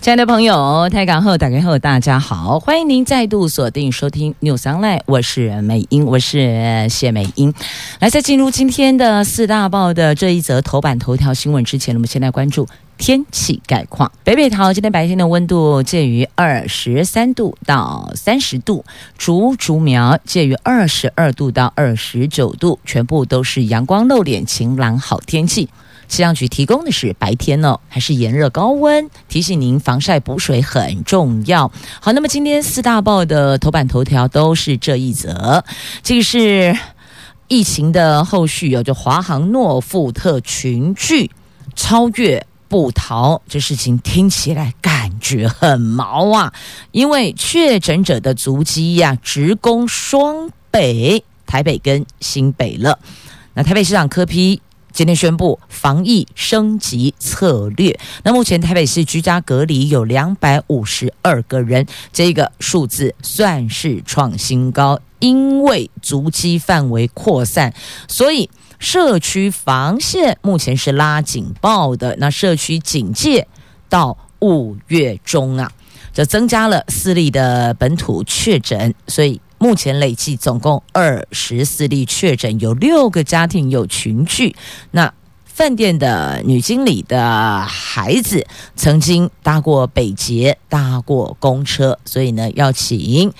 亲爱的朋友，台港后打开后，大家好，欢迎您再度锁定收听 News Online，我是美英，我是谢美英。来，在进入今天的四大报的这一则头版头条新闻之前，我们先来关注天气概况。北北桃今天白天的温度介于二十三度到三十度，竹竹苗介于二十二度到二十九度，全部都是阳光露脸、晴朗好天气。气象局提供的是白天呢，还是炎热高温？提醒您防晒补水很重要。好，那么今天四大报的头版头条都是这一则，这个是疫情的后续，有着华航诺富特群聚超越不逃，这事情听起来感觉很毛啊，因为确诊者的足迹呀、啊，直攻双北，台北跟新北了。那台北市长柯批。今天宣布防疫升级策略。那目前台北市居家隔离有两百五十二个人，这个数字算是创新高。因为足迹范围扩散，所以社区防线目前是拉警报的。那社区警戒到五月中啊，这增加了四例的本土确诊，所以。目前累计总共二十四例确诊，有六个家庭有群聚。那饭店的女经理的孩子曾经搭过北捷，搭过公车，所以呢，要请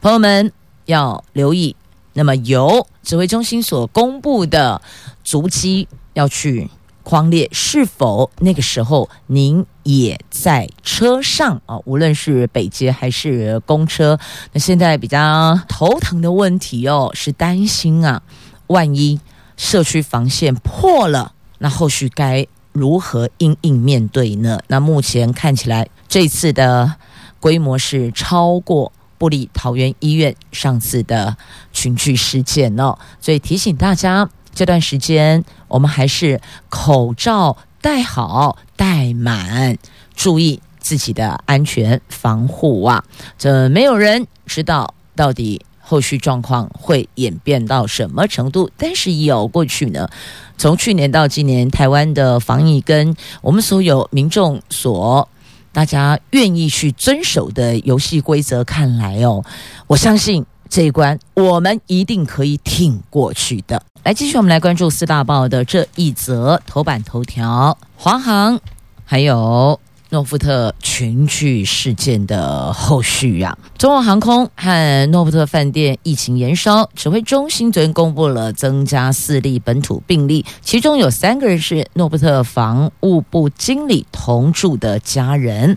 朋友们要留意。那么由指挥中心所公布的足迹要去。匡烈是否那个时候您也在车上啊？无论是北捷还是公车，那现在比较头疼的问题哦，是担心啊，万一社区防线破了，那后续该如何应应面对呢？那目前看起来，这次的规模是超过布里桃园医院上次的群聚事件哦，所以提醒大家。这段时间，我们还是口罩戴好、戴满，注意自己的安全防护啊！这没有人知道到底后续状况会演变到什么程度。但是，有过去呢，从去年到今年，台湾的防疫跟我们所有民众所大家愿意去遵守的游戏规则看来哦，我相信。这一关我们一定可以挺过去的。来，继续我们来关注四大报的这一则头版头条：华航还有诺富特群聚事件的后续啊。中国航空和诺富特饭店疫情延烧，指挥中心昨天公布了增加四例本土病例，其中有三个人是诺富特房务部经理同住的家人。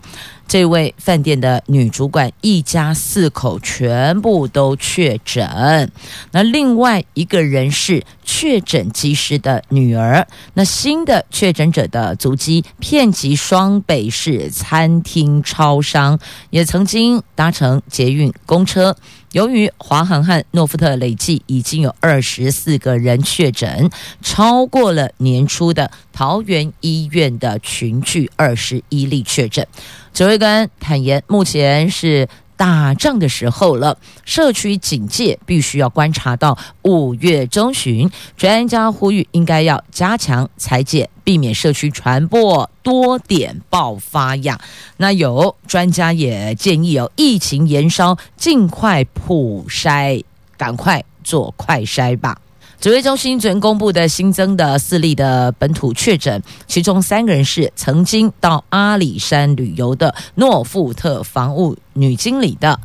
这位饭店的女主管一家四口全部都确诊，那另外一个人是确诊技师的女儿。那新的确诊者的足迹遍及双北市餐厅、超商，也曾经搭乘捷运、公车。由于华航和诺富特累计已经有二十四个人确诊，超过了年初的桃园医院的群聚二十一例确诊。指挥官坦言，目前是打仗的时候了，社区警戒必须要观察到五月中旬。专家呼吁，应该要加强裁剪，避免社区传播多点爆发呀。那有专家也建议哦，疫情延烧，尽快普筛，赶快做快筛吧。指挥中心昨天公布的新增的四例的本土确诊，其中三个人是曾经到阿里山旅游的诺富特防务女经理的。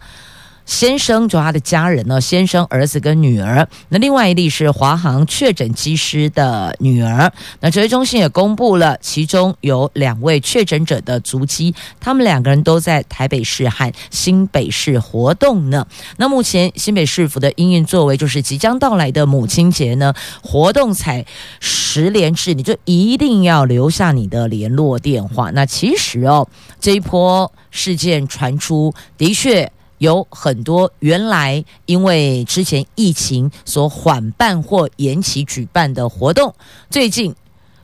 先生，就他的家人呢，先生、儿子跟女儿。那另外一例是华航确诊机师的女儿。那指挥中心也公布了，其中有两位确诊者的足迹，他们两个人都在台北市和新北市活动呢。那目前新北市府的因应作为，就是即将到来的母亲节呢，活动采十连制，你就一定要留下你的联络电话。那其实哦，这一波事件传出，的确。有很多原来因为之前疫情所缓办或延期举办的活动，最近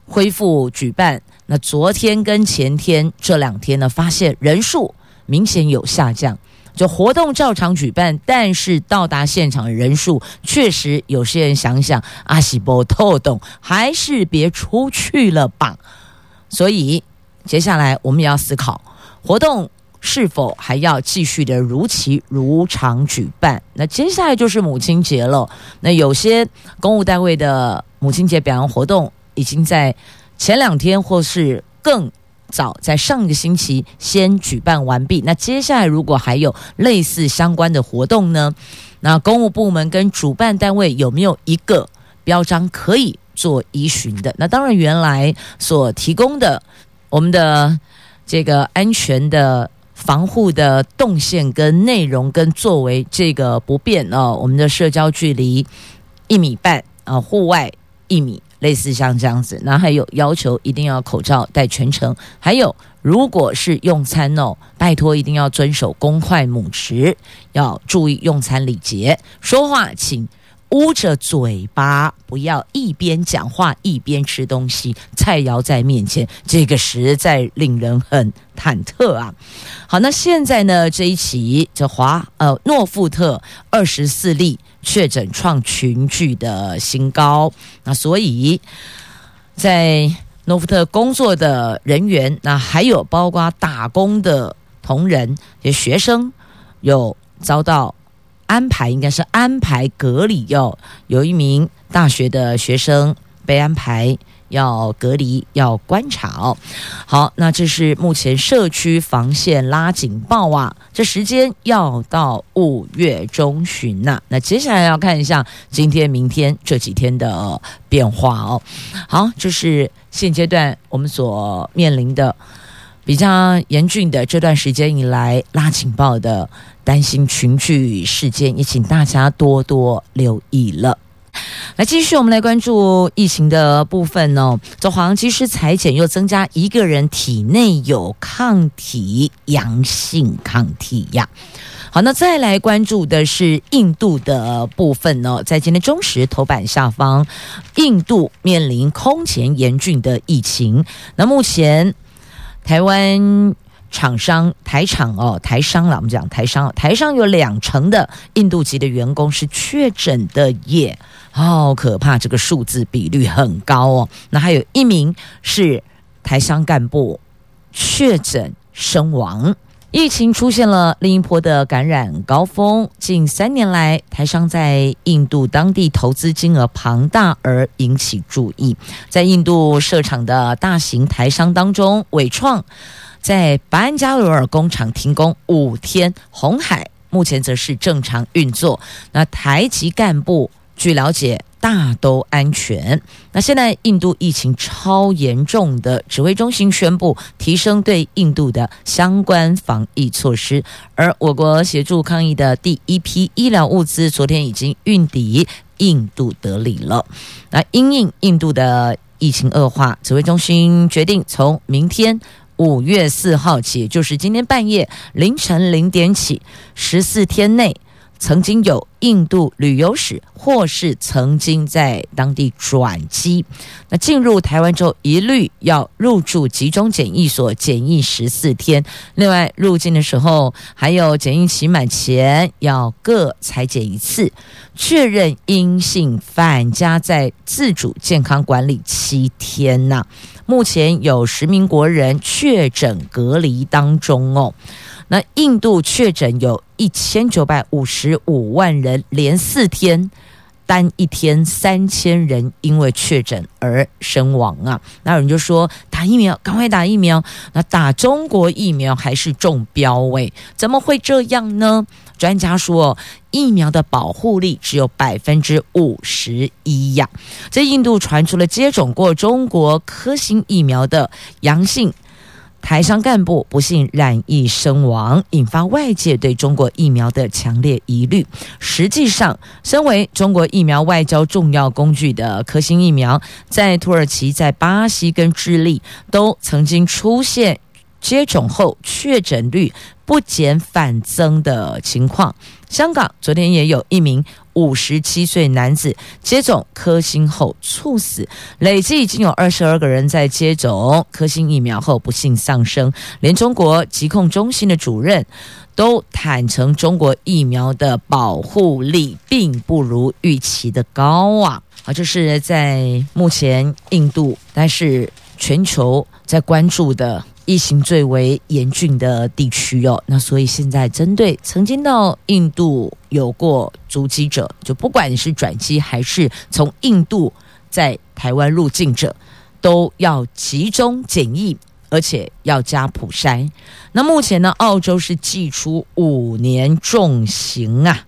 恢复举办。那昨天跟前天这两天呢，发现人数明显有下降。就活动照常举办，但是到达现场的人数确实有些人想想阿西波透懂，还是别出去了吧。所以接下来我们也要思考活动。是否还要继续的如期如常举办？那接下来就是母亲节了。那有些公务单位的母亲节表扬活动已经在前两天或是更早，在上个星期先举办完毕。那接下来如果还有类似相关的活动呢？那公务部门跟主办单位有没有一个标章可以做依循的？那当然，原来所提供的我们的这个安全的。防护的动线跟内容跟作为这个不变哦，我们的社交距离一米半啊，户外一米，类似像这样子。那还有要求一定要口罩戴全程，还有如果是用餐哦，拜托一定要遵守公筷母匙，要注意用餐礼节，说话请。捂着嘴巴，不要一边讲话一边吃东西。菜肴在面前，这个实在令人很忐忑啊。好，那现在呢，这一期这华呃诺富特二十四例确诊创群聚的新高。那所以在诺富特工作的人员，那还有包括打工的同仁、也学生，有遭到。安排应该是安排隔离，要有一名大学的学生被安排要隔离，要观察哦。好，那这是目前社区防线拉警报啊，这时间要到五月中旬呐、那接下来要看一下今天、明天这几天的变化哦。好，这是现阶段我们所面临的比较严峻的这段时间以来拉警报的。担心群聚事件，也请大家多多留意了。来，继续我们来关注疫情的部分哦。走黄机师采检又增加一个人体内有抗体阳性抗体呀。好，那再来关注的是印度的部分哦。在今天中时头版下方，印度面临空前严峻的疫情。那目前台湾。厂商台厂哦，台商了，我们讲台商，台商有两成的印度籍的员工是确诊的耶，好可怕，这个数字比率很高哦。那还有一名是台商干部确诊身亡，疫情出现了另一波的感染高峰。近三年来，台商在印度当地投资金额庞大而引起注意，在印度设厂的大型台商当中，伟创。在班加罗尔工厂停工五天，红海目前则是正常运作。那台籍干部据了解大都安全。那现在印度疫情超严重的指挥中心宣布提升对印度的相关防疫措施，而我国协助抗疫的第一批医疗物资昨天已经运抵印度德里了。那因应印度的疫情恶化，指挥中心决定从明天。五月四号起，就是今天半夜凌晨零点起，十四天内曾经有印度旅游史或是曾经在当地转机，那进入台湾之后一律要入住集中检疫所检疫十四天。另外，入境的时候还有检疫期满前要各采检一次，确认阴性返家在自主健康管理七天呐。目前有十名国人确诊隔离当中哦，那印度确诊有一千九百五十五万人，连四天单一天三千人因为确诊而身亡啊！那有人就说打疫苗，赶快打疫苗，那打中国疫苗还是中标位，怎么会这样呢？专家说，疫苗的保护力只有百分之五十一呀。在印度传出了接种过中国科兴疫苗的阳性台商干部不幸染疫身亡，引发外界对中国疫苗的强烈疑虑。实际上，身为中国疫苗外交重要工具的科兴疫苗，在土耳其、在巴西跟智利都曾经出现。接种后确诊率不减反增的情况。香港昨天也有一名五十七岁男子接种科兴后猝死，累计已经有二十二个人在接种科兴疫苗后不幸丧生。连中国疾控中心的主任都坦承，中国疫苗的保护力并不如预期的高啊！啊，这是在目前印度，但是全球在关注的。疫情最为严峻的地区哦，那所以现在针对曾经到印度有过足迹者，就不管你是转机还是从印度在台湾入境者，都要集中检疫，而且要加普筛。那目前呢，澳洲是祭出五年重刑啊。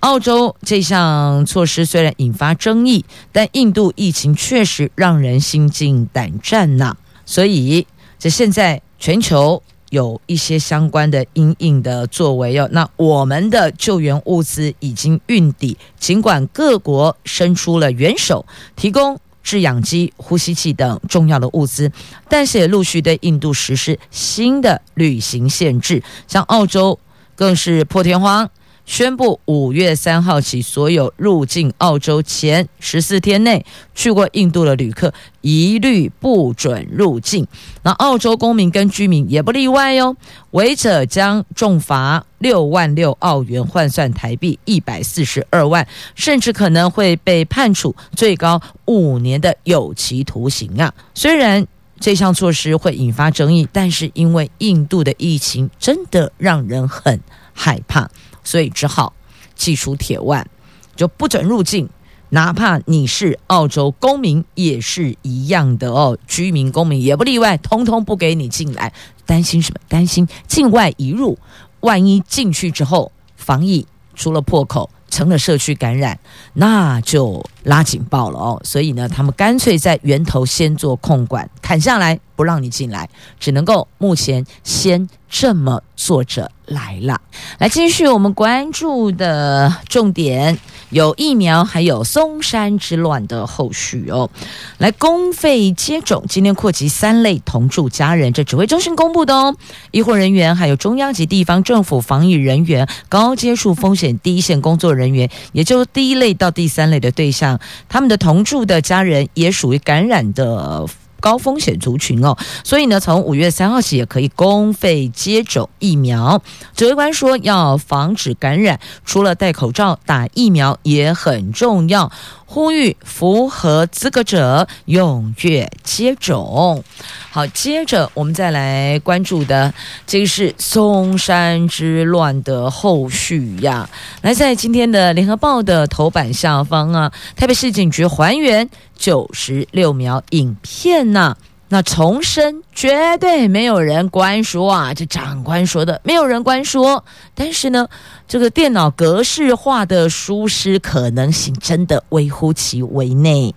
澳洲这项措施虽然引发争议，但印度疫情确实让人心惊胆战呐、所以。这现在全球有一些相关的因应的作为哦，那我们的救援物资已经运抵，尽管各国伸出了援手，提供制氧机、呼吸器等重要的物资，但是也陆续对印度实施新的旅行限制，像澳洲更是破天荒。宣布五月三号起，所有入境澳洲前十四天内去过印度的旅客一律不准入境。那澳洲公民跟居民也不例外哟，违者将重罚六万六澳元，换算台币一百四十二万，甚至可能会被判处最高五年的有期徒刑啊！虽然这项措施会引发争议，但是因为印度的疫情真的让人很害怕。所以只好祭出铁腕，就不准入境，哪怕你是澳洲公民也是一样的哦，居民公民也不例外，通通不给你进来。担心什么？担心境外一入，万一进去之后防疫出了破口，成了社区感染，那就拉警报了哦。所以呢，他们干脆在源头先做控管，砍下来不让你进来，只能够目前先这么做着。来了，来继续我们关注的重点，有疫苗，还有松山之乱的后续哦。来公费接种，今天扩及三类同住家人，这指挥中心公布的哦。医护人员，还有中央及地方政府防疫人员，高接触风险第一线工作人员，也就是第一类到第三类的对象，他们的同住的家人也属于感染的。高风险族群哦，所以呢，从五月三号起也可以公费接种疫苗。指挥官说，要防止感染，除了戴口罩、打疫苗也很重要。呼吁符合资格者踊跃接种。好，接着我们再来关注的，这个是松山之乱的后续呀。来，在今天的联合报的头版下方啊，台北市警局还原九十六秒影片呢、那重申，绝对没有人关说啊，这长官说的，没有人关说。但是呢，这个电脑格式化的疏失可能性真的微乎其微内。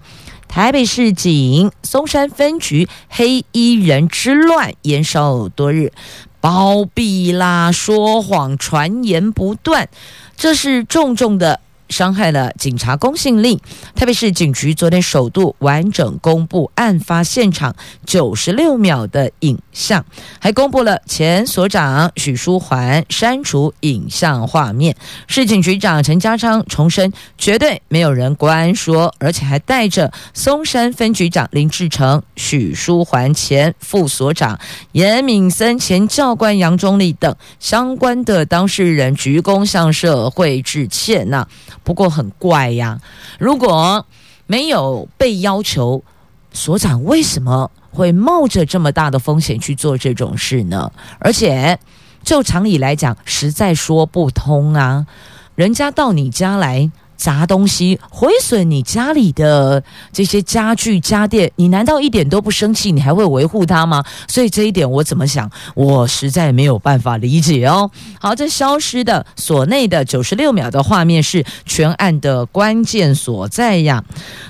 台北市警松山分局黑衣人之乱延烧多日，包庇啦、说谎、传言不断，这是重重的。伤害了警察公信力。台北市警局昨天首度完整公布案发现场九十六秒的影像，还公布了前所长许书桓删除影像画面。市警局长陈家昌重申，绝对没有人关说，而且还带着松山分局长林志成、许书桓前副所长严敏森、前教官杨忠立等相关的当事人鞠躬向社会致歉呐。不过很怪呀，如果没有被要求，所长为什么会冒着这么大的风险去做这种事呢？而且就常理来讲，实在说不通啊，人家到你家来。砸东西毁损你家里的这些家具家电，你难道一点都不生气？你还会维护它吗？所以这一点我怎么想，我实在没有办法理解哦。好，这消失的所内的九十六秒的画面是全案的关键所在呀。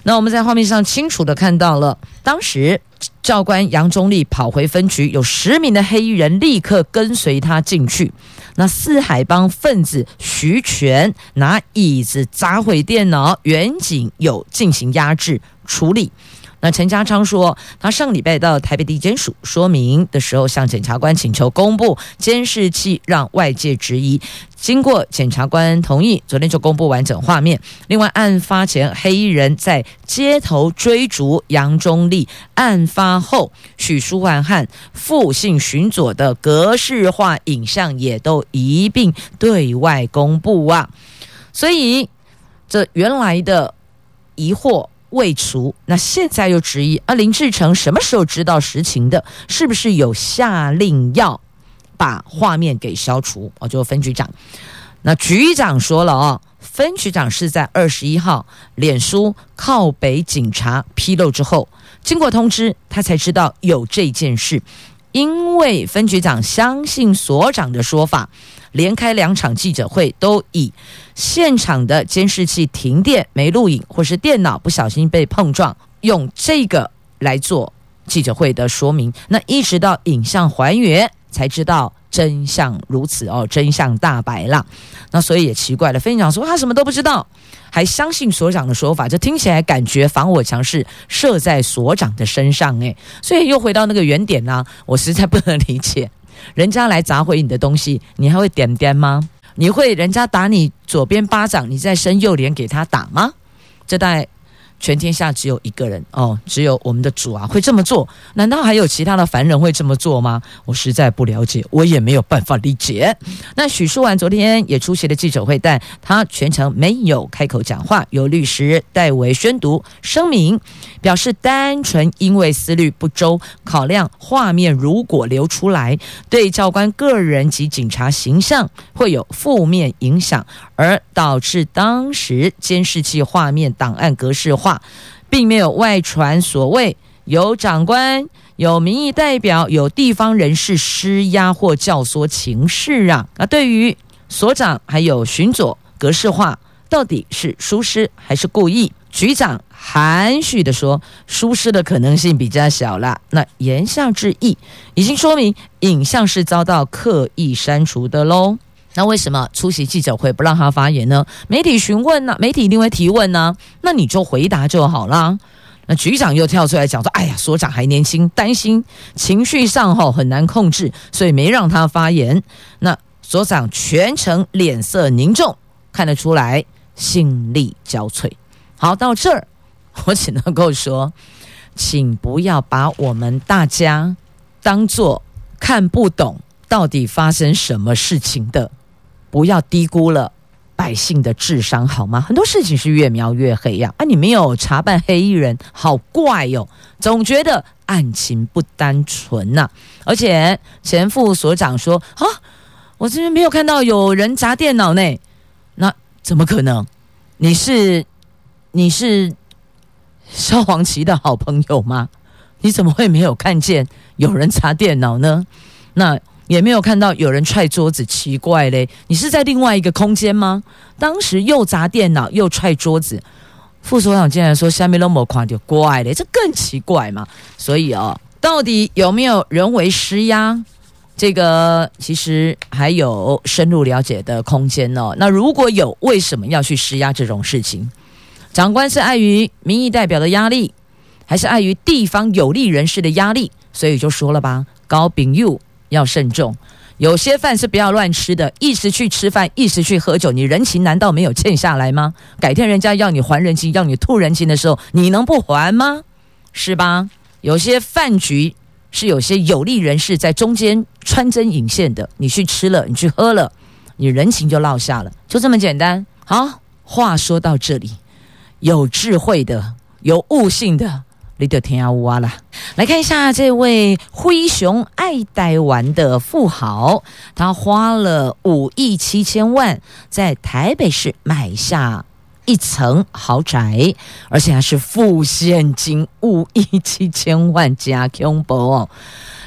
那我们在画面上清楚地看到了，当时教官杨忠立跑回分局，有十名的黑衣人立刻跟随他进去。那四海帮分子徐全拿椅子砸毁电脑，远景有进行压制处理。那陈家昌说，他上礼拜到台北地检署说明的时候，向检察官请求公布监视器，让外界质疑。经过检察官同意，昨天就公布完整画面。另外，案发前黑衣人在街头追逐杨忠立，案发后许淑环和傅姓巡佐的格式化影像也都一并对外公布啊。所以，这原来的疑惑。未除，那现在又质疑啊，林志成什么时候知道实情的？是不是有下令要把画面给消除？哦，就分局长，那局长说了哦，分局长是在二十一号脸书靠北警察披露之后，经过通知，他才知道有这件事。因为分局长相信所长的说法，连开两场记者会都以现场的监视器停电没录影，或是电脑不小心被碰撞，用这个来做记者会的说明。那一直到影像还原，才知道真相如此哦，真相大白了。那所以也奇怪了，分局长说他什么都不知道。还相信所长的说法，这听起来感觉防火墙是设在所长的身上诶，所以又回到那个原点呢、啊。我实在不能理解，人家来砸毁你的东西，你还会点点吗？你会人家打你左边巴掌，你再伸右脸给他打吗？这代。全天下只有一个人哦，只有我们的主啊会这么做。难道还有其他的凡人会这么做吗？我实在不了解，我也没有办法理解。那许淑婉昨天也出席了记者会，但他全程没有开口讲话，由律师代为宣读声明，表示单纯因为思虑不周，考量画面如果流出来，对教官个人及警察形象会有负面影响，而导致当时监视器画面档案格式化。并没有外传所谓有长官、有民意代表、有地方人士施压或教唆情势啊。那对于所长还有巡佐格式化，到底是疏失还是故意？局长含蓄地说，疏失的可能性比较小了。那言下之意，已经说明影像是遭到刻意删除的喽。那为什么出席记者会不让他发言呢？媒体询问呢、媒体一定会提问呢、那你就回答就好啦。那局长又跳出来讲说：“哎呀，所长还年轻，担心情绪上吼很难控制，所以没让他发言。”那所长全程脸色凝重，看得出来心力交瘁。好，到这儿我只能够说，请不要把我们大家当做看不懂到底发生什么事情的。不要低估了百姓的智商，好吗？很多事情是越描越黑呀！啊，你没有查办黑衣人，好怪哟、哦！总觉得案情不单纯呐、而且前副所长说：“啊，我这边没有看到有人砸电脑呢。”那怎么可能？你是你是萧煌奇的好朋友吗？你怎么会没有看见有人砸电脑呢？那？也没有看到有人踹桌子，奇怪嘞！你是在另外一个空间吗？当时又砸电脑又踹桌子，副所长竟然说下面那么夸就怪嘞，这更奇怪嘛！所以哦，到底有没有人为施压？这个其实还有深入了解的空间哦。那如果有，为什么要去施压这种事情？长官是碍于民意代表的压力，还是碍于地方有利人士的压力？所以就说了吧，高秉佑。要慎重，有些饭是不要乱吃的。一时去吃饭，一时去喝酒，你人情难道没有欠下来吗？改天人家要你还人情，要你吐人情的时候，你能不还吗？是吧？有些饭局是有些有利人士在中间穿针引线的，你去吃了，你去喝了，你人情就落下了，就这么简单。好，话说到这里，有智慧的，有悟性的。你就听下哇啦！来看一下这位灰熊爱戴玩的富豪，他花了五亿七千万在台北市买下一层豪宅，而且还是付现金五亿七千万加恐怖哦。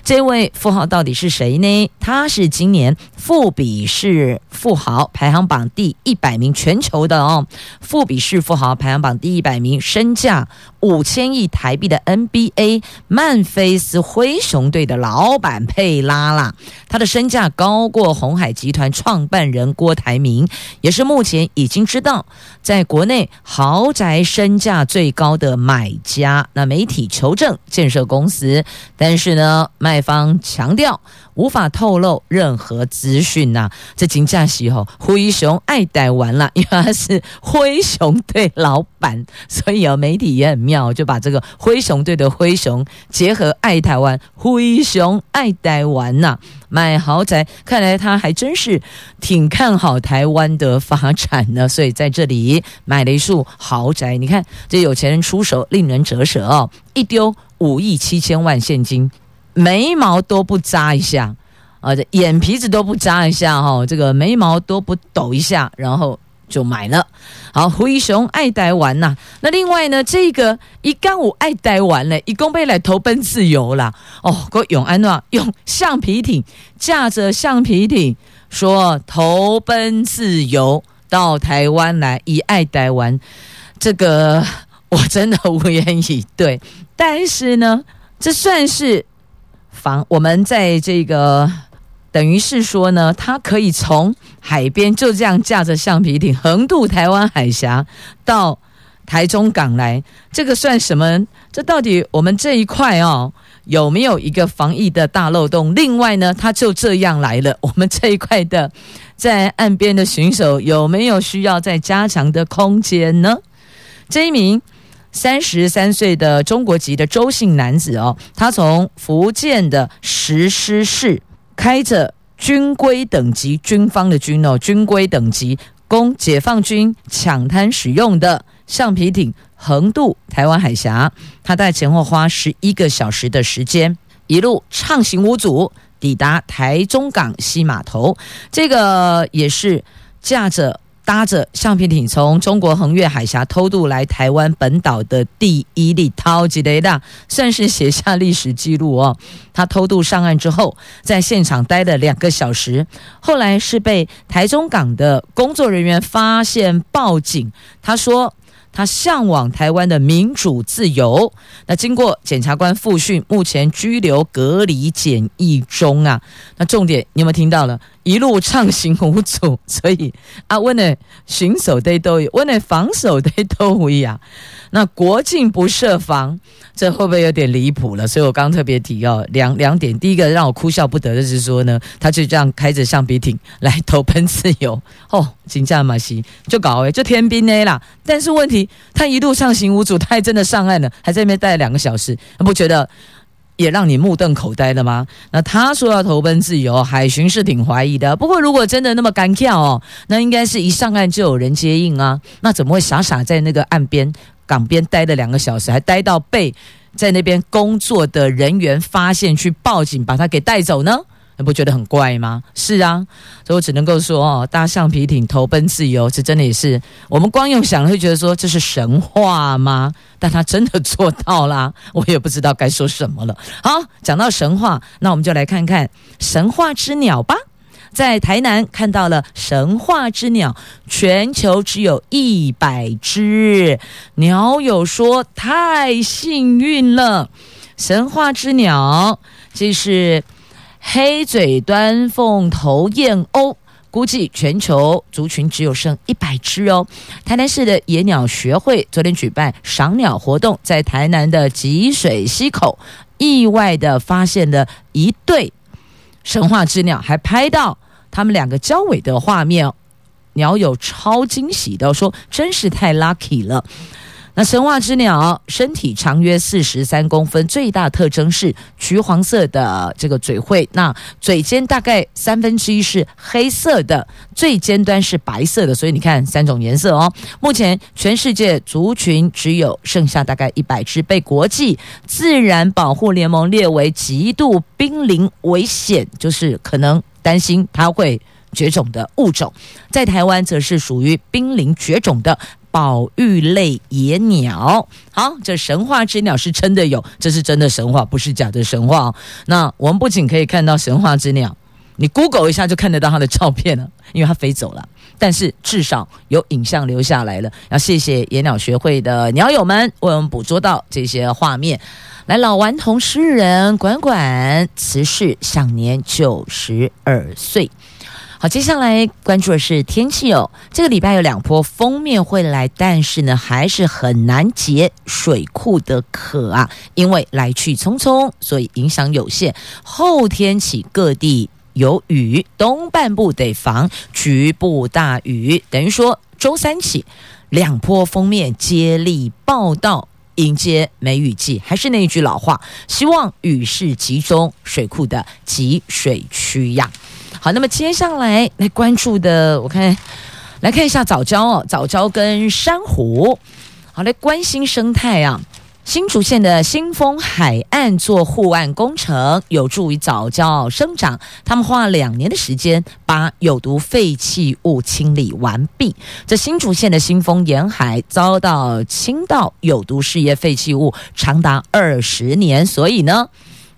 这位富豪到底是谁呢？他是今年富比士富豪排行榜第一百名全球的哦，富比士富豪排行榜第一百名，身价五千亿台币的 NBA 曼菲斯灰熊队的老板佩拉啦，他的身价高过鸿海集团创办人郭台铭，也是目前已经知道在国内豪宅身价最高的买家。那媒体求证建设公司，但是呢，卖卖方强调。无法透露任何资讯呐、啊，这金价喜吼灰熊爱台湾了，因为他是灰熊队老板，所以有媒体也很妙，就把这个灰熊队的灰熊结合爱台湾，灰熊爱台湾呐，买豪宅，看来他还真是挺看好台湾的发展呢，所以在这里买了一处豪宅，你看这有钱人出手令人折舌哦，一丢五亿七千万现金。眉毛都不扎一下，啊，这眼皮子都不扎一下，哈，这个眉毛都不抖一下，然后就买了。好，灰熊爱台湾呐。那另外呢，这个一干五爱台湾嘞，一共被来投奔自由啦。哦，个永安呐，用橡皮艇驾着橡皮艇说投奔自由到台湾来，以爱台湾。这个我真的无言以对。但是呢，这算是。房，我们在这个等于是说呢，他可以从海边就这样驾着橡皮艇横渡台湾海峡到台中港来，这个算什么？这到底我们这一块哦有没有一个防疫的大漏洞？另外呢，他就这样来了，我们这一块的在岸边的巡守有没有需要再加强的空间呢？这一名。三十三岁的中国籍的周姓男子哦，他从福建的石狮市开着军规等级军方的军哦，军规等级供解放军抢滩使用的橡皮艇横渡台湾海峡，他在前后花十一个小时的时间，一路畅行无阻抵达台中港西码头，这个也是驾着。搭着橡皮艇从中国横越海峡偷渡来台湾本岛的第一例超级雷达，算是写下历史记录哦。他偷渡上岸之后，在现场待了两个小时，后来是被台中港的工作人员发现报警。他说。他向往台湾的民主自由。那经过检察官复讯，目前拘留隔离检疫中啊。那重点你有没有听到了？一路畅行无阻，所以啊，问的巡守队都有，问的防守队都无一样。那国境不设防，这会不会有点离谱了？所以我刚刚特别提哦，两两点。第一个让我哭笑不得的是说呢，他就这样开着橡皮艇来投奔自由哦，金价马西就搞诶，就天兵 A 啦。但是问题，他一路畅行无阻，他还真的上岸了，还在那边待了两个小时，不觉得也让你目瞪口呆的吗？那他说要投奔自由，海巡是挺怀疑的。不过如果真的那么干跳哦，那应该是一上岸就有人接应啊，那怎么会傻傻在那个岸边？港边待了两个小时，还待到被在那边工作的人员发现，去报警把他给带走呢？你不觉得很怪吗？是啊，所以我只能够说哦，搭橡皮艇投奔自由，这真的也是我们光用想会觉得说这是神话吗？但他真的做到啦，我也不知道该说什么了。好，讲到神话，那我们就来看看神话之鸟吧。在台南看到了神话之鸟，全球只有一百只。鸟友说太幸运了。神话之鸟，这是黑嘴端凤头燕鸥，估计全球族群只有剩一百只哦。台南市的野鸟学会昨天举办赏鸟活动，在台南的吉水溪口，意外的发现了一对神话之鸟，还拍到。他们两个交尾的画面，鸟友超惊喜的说：“真是太 lucky 了。”那神话之鸟身体长约四十三公分，最大特征是橘黄色的这个嘴喙，那嘴尖大概三分之一是黑色的，最尖端是白色的，所以你看三种颜色哦。目前全世界族群只有剩下大概一百只，被国际自然保护联盟列为极度濒临危险，就是可能。担心它会绝种的物种，在台湾则是属于濒临绝种的宝玉类野鸟。好，这神话之鸟是真的有，这是真的神话，不是假的神话。那我们不仅可以看到神话之鸟，你 Google 一下就看得到它的照片了，因为它飞走了。但是至少有影像留下来了。要谢谢野鸟学会的鸟友们为我们捕捉到这些画面。来，老顽童诗人管管辞世，享年九十二岁。好，接下来关注的是天气哦。这个礼拜有两波锋面会来，但是呢，还是很难解水库的渴啊，因为来去匆匆，所以影响有限。后天起各地有雨，东半部得防局部大雨。等于说，周三起两波锋面接力报道，迎接梅雨季。还是那句老话，希望雨势集中水库的集水区呀。好，那么接下来来关注的，我看来看一下早礁哦，早礁跟珊瑚，好，来关心生态啊。新竹县的新丰海岸做护岸工程，有助于藻礁生长。他们花了两年的时间，把有毒废弃物清理完毕。这新竹县的新丰沿海遭到倾倒有毒事业废弃物长达二十年，所以呢，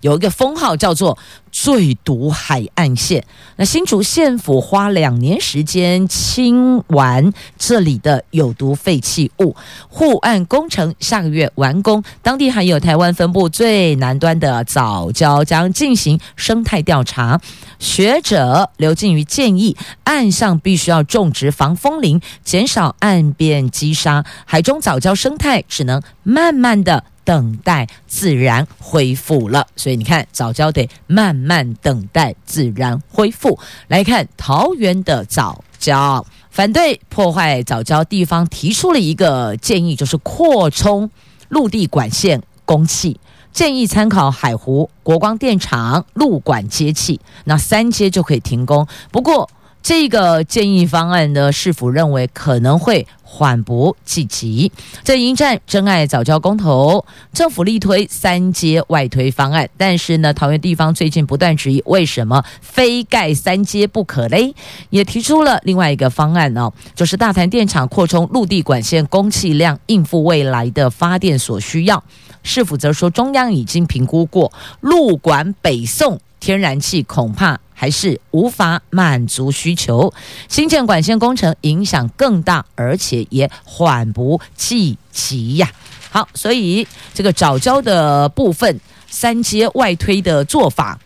有一个封号叫做“最毒海岸线”。那新竹县府花两年时间清完这里的有毒废弃物，护岸工程下个月完工。当地还有台湾分布最南端的藻礁将进行生态调查。学者刘静瑜建议，岸上必须要种植防风林，减少岸边击杀，海中藻礁生态只能慢慢的。等待自然恢复了，所以你看，藻礁得慢慢等待自然恢复。来看桃园的藻礁，反对破坏藻礁地方提出了一个建议，就是扩充陆地管线供气，建议参考海湖国光电厂陆管接气，那三接就可以停工。不过，这个建议方案呢，市府认为可能会缓不济急。在迎战珍爱早教公投，政府力推三阶外推方案，但是呢，桃园地方最近不断质疑，为什么非盖三阶不可嘞？也提出了另外一个方案哦，就是大潭电厂扩充陆地管线供气量，应付未来的发电所需要。市府则说，中央已经评估过，陆管北送天然气恐怕。还是无法满足需求，新建管线工程影响更大，而且也缓不济急呀。好，所以这个早交的部分三阶外推的做法，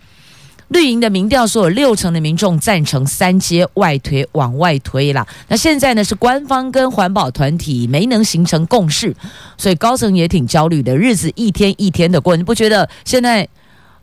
绿营的民调说有六成的民众赞成三阶外推往外推了。那现在呢是官方跟环保团体没能形成共识，所以高层也挺焦虑的，日子一天一天的过，你不觉得现在？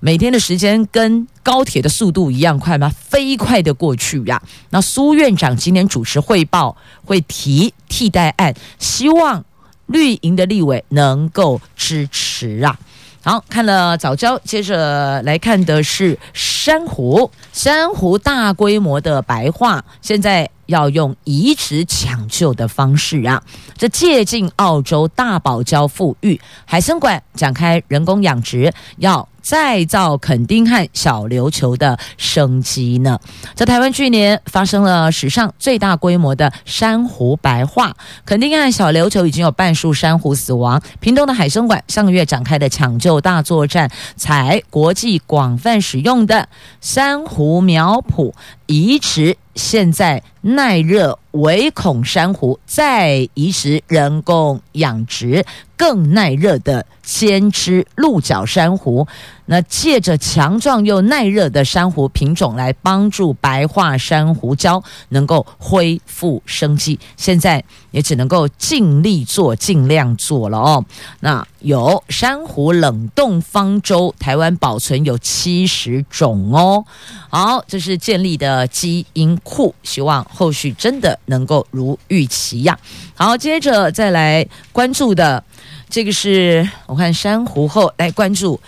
每天的时间跟高铁的速度一样快吗？飞快的过去呀！那苏院长今天主持汇报，会提替代案，希望绿营的立委能够支持啊。好，看了早教，接着来看的是珊瑚。珊瑚大规模的白化，现在要用移植抢救的方式啊！这借镜澳洲大堡礁富裕，海参馆展开人工养殖，要。再造垦丁汉小琉球的生机呢？在台湾去年发生了史上最大规模的珊瑚白化，垦丁汉小琉球已经有半数珊瑚死亡。屏东的海生馆上个月展开的抢救大作战，采国际广泛使用的珊瑚苗圃移植，现在耐热唯恐珊瑚再移植人工养殖更耐热的纤织鹿角珊瑚。那借着强壮又耐热的珊瑚品种来帮助白化珊瑚礁能够恢复生机，现在也只能够尽力做，尽量做了哦。那有珊瑚冷冻方舟，台湾保存有七十种哦。好，这是建立的基因库，希望后续真的能够如预期呀。好，接着再来关注的这个是我看珊瑚后来关注。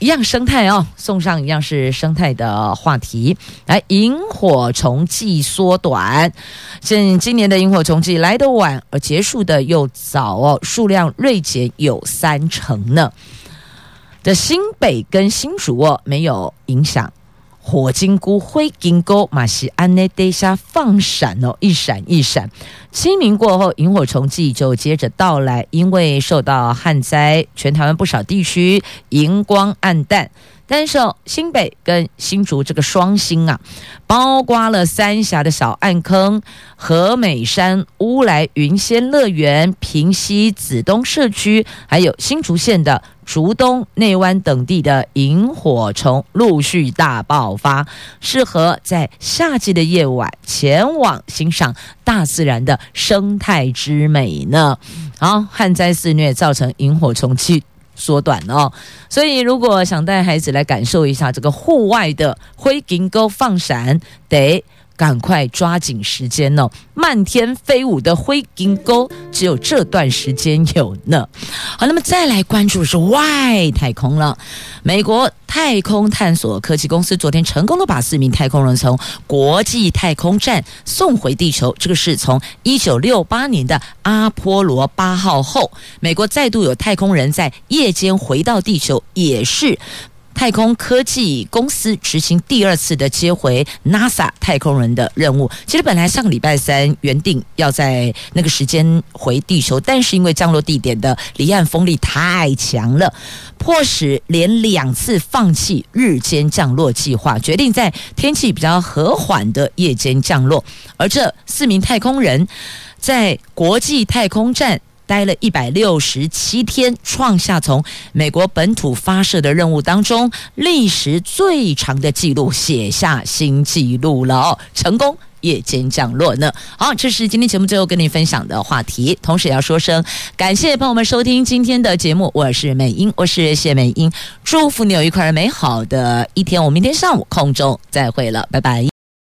一样生态哦，送上一样是生态的话题。来，萤火虫季缩短，现今年的萤火虫季来得晚，而结束的又早哦，数量锐减有三成呢。的新北跟新竹哦，没有影响。火金菇、灰金菇马西安内地下放闪哦，一闪一闪。清明过后，萤火虫季就接着到来。因为受到旱灾，全台湾不少地区萤光暗淡。但是哦，新北跟新竹这个双星啊，包括了三峡的小暗坑、和美山乌来云仙乐园、平溪子东社区，还有新竹县的竹东内湾等地的萤火虫陆续大爆发，适合在夏季的夜晚前往欣赏大自然的生态之美呢。好，旱灾肆虐造成萤火虫期缩短哦，所以如果想带孩子来感受一下这个户外的灰金钩放闪，得。赶快抓紧时间哦！漫天飞舞的灰金钩，只有这段时间有呢。好，那么再来关注是外太空了。美国太空探索科技公司昨天成功的把四名太空人从国际太空站送回地球。这个是从一九六八年的阿波罗八号后，美国再度有太空人在夜间回到地球，也是。太空科技公司执行第二次的接回 NASA 太空人的任务。其实本来上个礼拜三原定要在那个时间回地球，但是因为降落地点的离岸风力太强了，迫使连两次放弃日间降落计划，决定在天气比较和缓的夜间降落。而这四名太空人在国际太空站。待了一百六十七天，创下从美国本土发射的任务当中历时最长的记录，写下新纪录了哦！成功夜间降落呢。好，这是今天节目最后跟您分享的话题，同时也要说声感谢朋友们收听今天的节目，我是美英，我是谢美英，祝福你有一块美好的一天，我们明天上午空中再会了，拜拜。